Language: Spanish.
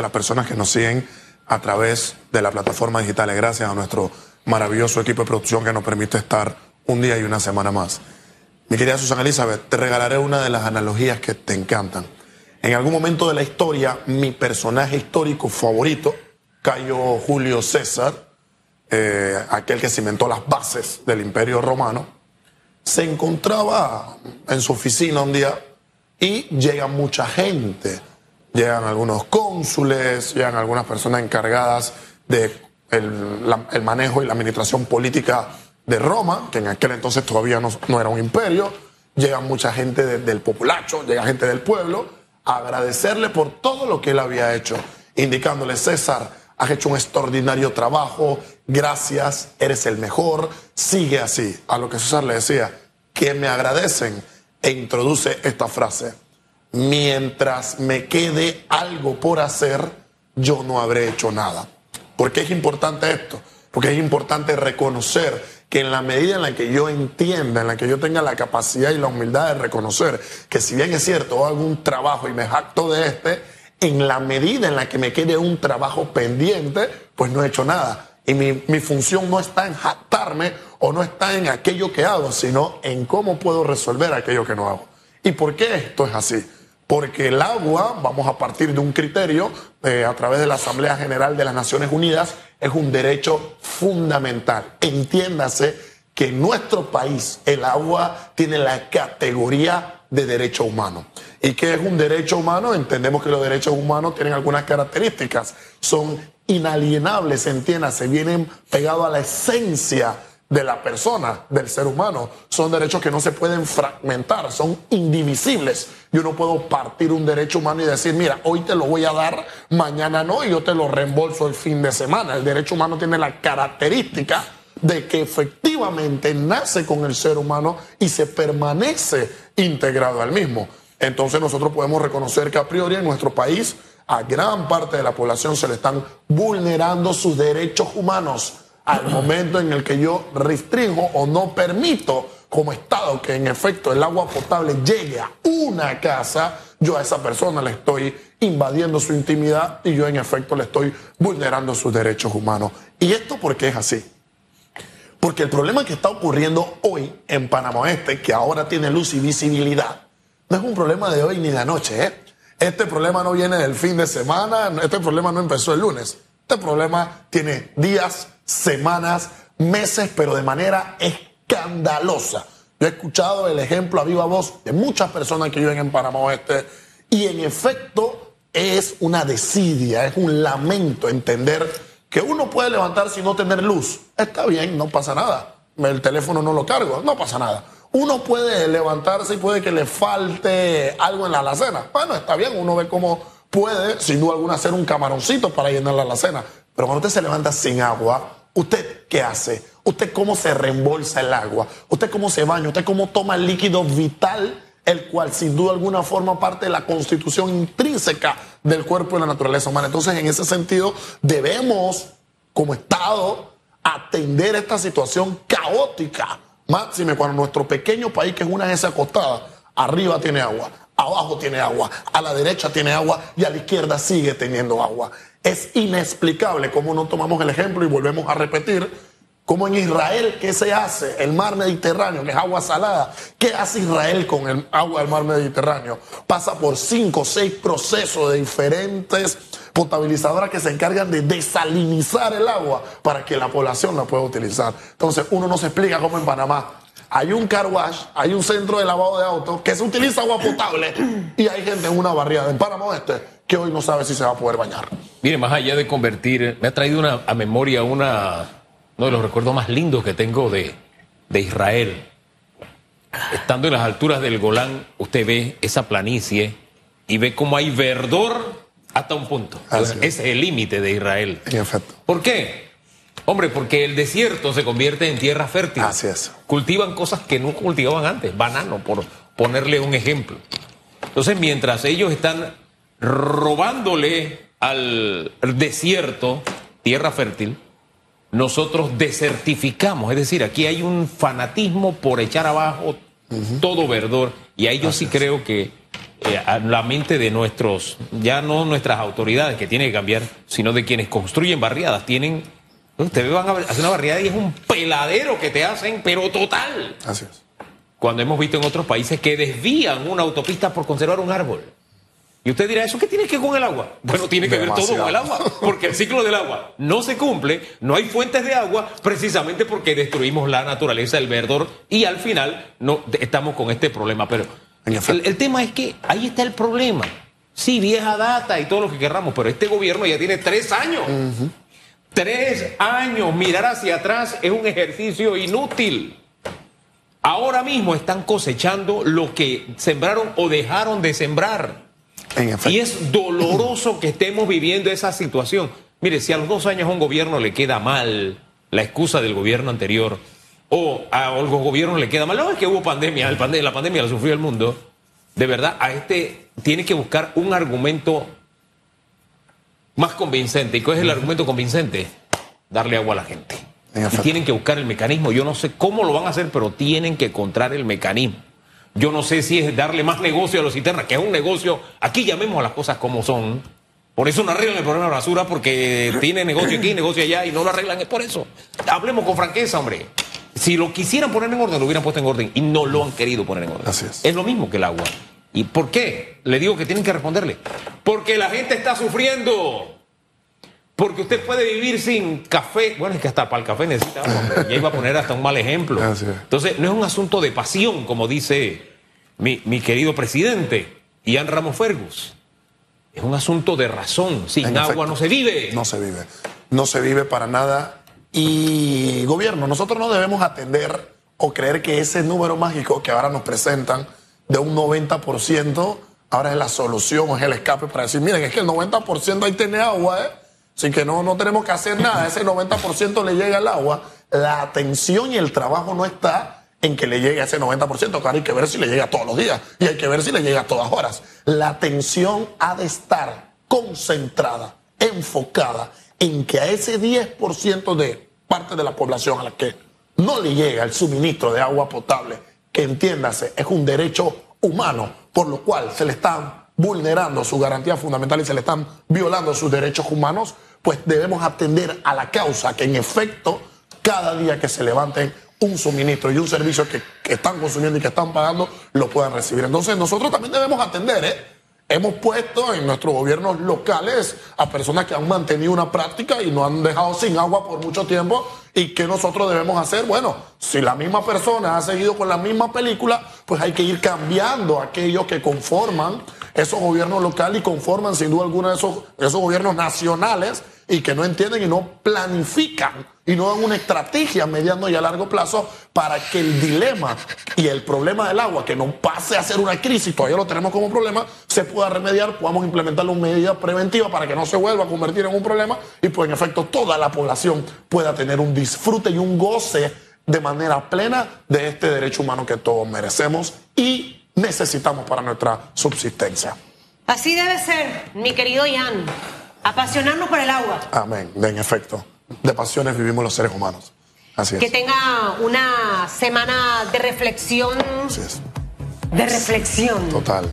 a las personas que nos siguen a través de la plataforma digital. Gracias a nuestro maravilloso equipo de producción que nos permite estar un día y una semana más. Mi querida Susana Elizabeth, te regalaré una de las analogías que te encantan. En algún momento de la historia, mi personaje histórico favorito, Cayo Julio César, eh, aquel que cimentó las bases del Imperio Romano, se encontraba en su oficina un día y llega mucha gente. Llegan algunos cónsules, llegan algunas personas encargadas de el, manejo y la administración política de Roma, que en aquel entonces todavía no, era un imperio. Llega mucha gente del populacho, llega gente del pueblo a agradecerle por todo lo que él había hecho, indicándole, César, has hecho un extraordinario trabajo, gracias, eres el mejor, sigue así. A lo que César le decía, que me agradecen, e introduce esta frase, mientras me quede algo por hacer, yo no habré hecho nada. ¿Por qué es importante esto? Porque es importante reconocer que en la medida en la que yo entienda, en la que yo tenga la capacidad y la humildad de reconocer que si bien es cierto, hago un trabajo y me jacto de este, en la medida en la que me quede un trabajo pendiente, pues no he hecho nada. Y mi, mi función no está en jactarme o no está en aquello que hago, sino en cómo puedo resolver aquello que no hago. ¿Y por qué esto es así? Porque el agua, vamos a partir de un criterio eh, a través de la Asamblea General de las Naciones Unidas, es un derecho fundamental. Entiéndase que en nuestro país el agua tiene la categoría de derecho humano. ¿Y qué es un derecho humano? Entendemos que los derechos humanos tienen algunas características. Son inalienables, entiéndase, vienen pegados a la esencia de la persona, del ser humano. Son derechos que no se pueden fragmentar, son indivisibles. Yo no puedo partir un derecho humano y decir, mira, hoy te lo voy a dar, mañana no, y yo te lo reembolso el fin de semana. El derecho humano tiene la característica de que efectivamente nace con el ser humano y se permanece integrado al mismo. Entonces nosotros podemos reconocer que a priori en nuestro país a gran parte de la población se le están vulnerando sus derechos humanos al momento en el que yo restringo o no permito como Estado que en efecto el agua potable llegue a una casa, yo a esa persona le estoy invadiendo su intimidad y yo en efecto le estoy vulnerando sus derechos humanos. ¿Y esto por qué es así? Porque el problema que está ocurriendo hoy en Panamá Este, que ahora tiene luz y visibilidad, no es un problema de hoy ni de anoche. ¿eh? Este problema no viene del fin de semana, este problema no empezó el lunes. Este problema tiene días, semanas, meses, pero de manera escandalosa. Yo he escuchado el ejemplo a viva voz de muchas personas que viven en Panamá Oeste y en efecto es una desidia, es un lamento entender que uno puede levantarse y no tener luz. Está bien, no pasa nada. El teléfono no lo cargo, no pasa nada. Uno puede levantarse y puede que le falte algo en la alacena. Bueno, está bien, uno ve cómo puede, sin duda alguna, hacer un camaroncito para llenar la alacena. Pero cuando usted se levanta sin agua, ¿Usted qué hace? ¿Usted cómo se reembolsa el agua? ¿Usted cómo se baña? ¿Usted cómo toma el líquido vital, el cual sin duda alguna forma parte de la constitución intrínseca del cuerpo y la naturaleza humana? Entonces, en ese sentido, debemos, como Estado, atender esta situación caótica. Máxime cuando nuestro pequeño país, que es una esa acostada, arriba tiene agua, abajo tiene agua, a la derecha tiene agua y a la izquierda sigue teniendo agua. Es inexplicable cómo no tomamos el ejemplo y volvemos a repetir cómo en Israel, ¿qué se hace? El mar Mediterráneo, que es agua salada. ¿Qué hace Israel con el agua del mar Mediterráneo? Pasa por cinco o seis procesos de diferentes potabilizadoras que se encargan de desalinizar el agua para que la población la pueda utilizar. Entonces, uno no se explica cómo en Panamá hay un car wash, hay un centro de lavado de autos que se utiliza agua potable y hay gente en una barriada en Panamá Este que hoy no sabe si se va a poder bañar. Mire, más allá de convertir, me ha traído una, a memoria una, uno de los recuerdos más lindos que tengo de, de Israel. Estando en las alturas del Golán, usted ve esa planicie y ve cómo hay verdor hasta un punto. Ese es el límite de Israel. En efecto. ¿Por qué? Hombre, porque el desierto se convierte en tierra fértil. Así es. Cultivan cosas que no cultivaban antes, banano, por ponerle un ejemplo. Entonces, mientras ellos están robándole al desierto tierra fértil, nosotros desertificamos. Es decir, aquí hay un fanatismo por echar abajo todo verdor. Y ahí yo sí creo que eh, a la mente de nuestros, ya no nuestras autoridades que tienen que cambiar, sino de quienes construyen barriadas. Tienen, ustedes van a hacer una barriada y es un peladero que te hacen, pero total. Así es. Cuando hemos visto en otros países que desvían una autopista por conservar un árbol. Y usted dirá, ¿eso qué tiene que ver con el agua? Bueno, tiene que ver todo con el agua, porque el ciclo del agua no se cumple, no hay fuentes de agua, precisamente porque destruimos la naturaleza, el verdor, y al final no estamos con este problema. Pero el, el tema es que ahí está el problema. Sí, vieja data y todo lo que querramos, pero este gobierno ya tiene tres años. Tres años. Mirar hacia atrás es un ejercicio inútil. Ahora mismo están cosechando lo que sembraron o dejaron de sembrar. Y es doloroso que estemos viviendo esa situación. Mire, si a los dos años a un gobierno le queda mal la excusa del gobierno anterior, o a los gobiernos le queda mal, no es que hubo pandemia, la pandemia la sufrió el mundo, de verdad, a este tiene que buscar un argumento más convincente. ¿Y cuál es el argumento convincente? Darle agua a la gente. Y tienen que buscar el mecanismo. Yo no sé cómo lo van a hacer, pero tienen que encontrar el mecanismo. Yo no sé si es darle más negocio a los cisternas, que es un negocio, aquí llamemos a las cosas como son. Por eso no arreglan el problema de la basura, porque tiene negocio aquí, negocio allá, y no lo arreglan, es por eso. Hablemos con franqueza, hombre. Si lo quisieran poner en orden, lo hubieran puesto en orden, y no lo han querido poner en orden. Así es. Es lo mismo que el agua. ¿Y por qué? Le digo que tienen que responderle. Porque la gente está sufriendo. Porque usted puede vivir sin café. Bueno, es que hasta para el café necesita agua. Ya iba a poner hasta un mal ejemplo. Entonces, no es un asunto de pasión, como dice mi, mi querido presidente, Ian Ramos Fergus. Es un asunto de razón. Sin agua no se vive. No se vive. No se vive para nada. Y gobierno, nosotros no debemos atender o creer que ese número mágico que ahora nos presentan de un 90%, ahora es la solución, es el escape para decir, miren, es que el 90% ahí tiene agua, ¿eh? Así que no, no tenemos que hacer nada, ese 90% le llega el agua. La atención y el trabajo no está en que le llegue a ese 90%, claro, hay que ver si le llega todos los días y hay que ver si le llega a todas horas. La atención ha de estar concentrada, enfocada en que a ese 10% de parte de la población a la que no le llega el suministro de agua potable, que entiéndase, es un derecho humano, por lo cual se le están vulnerando su garantía fundamental y se le están violando sus derechos humanos, pues debemos atender a la causa que en efecto cada día que se levanten un suministro y un servicio que, que están consumiendo y que están pagando lo puedan recibir. Entonces nosotros también debemos atender, ¿eh? Hemos puesto en nuestros gobiernos locales a personas que han mantenido una práctica y no han dejado sin agua por mucho tiempo. ¿Y qué nosotros debemos hacer? Bueno, si la misma persona ha seguido con la misma película, pues hay que ir cambiando aquellos que conforman esos gobiernos locales y conforman sin duda alguna esos, esos gobiernos nacionales y que no entienden y no planifican y no dan una estrategia mediano y a largo plazo para que el dilema y el problema del agua, que no pase a ser una crisis, todavía lo tenemos como problema, se pueda remediar, podamos implementar una medida preventiva para que no se vuelva a convertir en un problema y pues en efecto toda la población pueda tener un disfrute y un goce de manera plena de este derecho humano que todos merecemos y necesitamos para nuestra subsistencia. Así debe ser, mi querido Ian. Apasionarnos por el agua. Amén, en efecto. De pasiones vivimos los seres humanos. Así es. Que tenga una semana de reflexión. Así es. De reflexión. Total.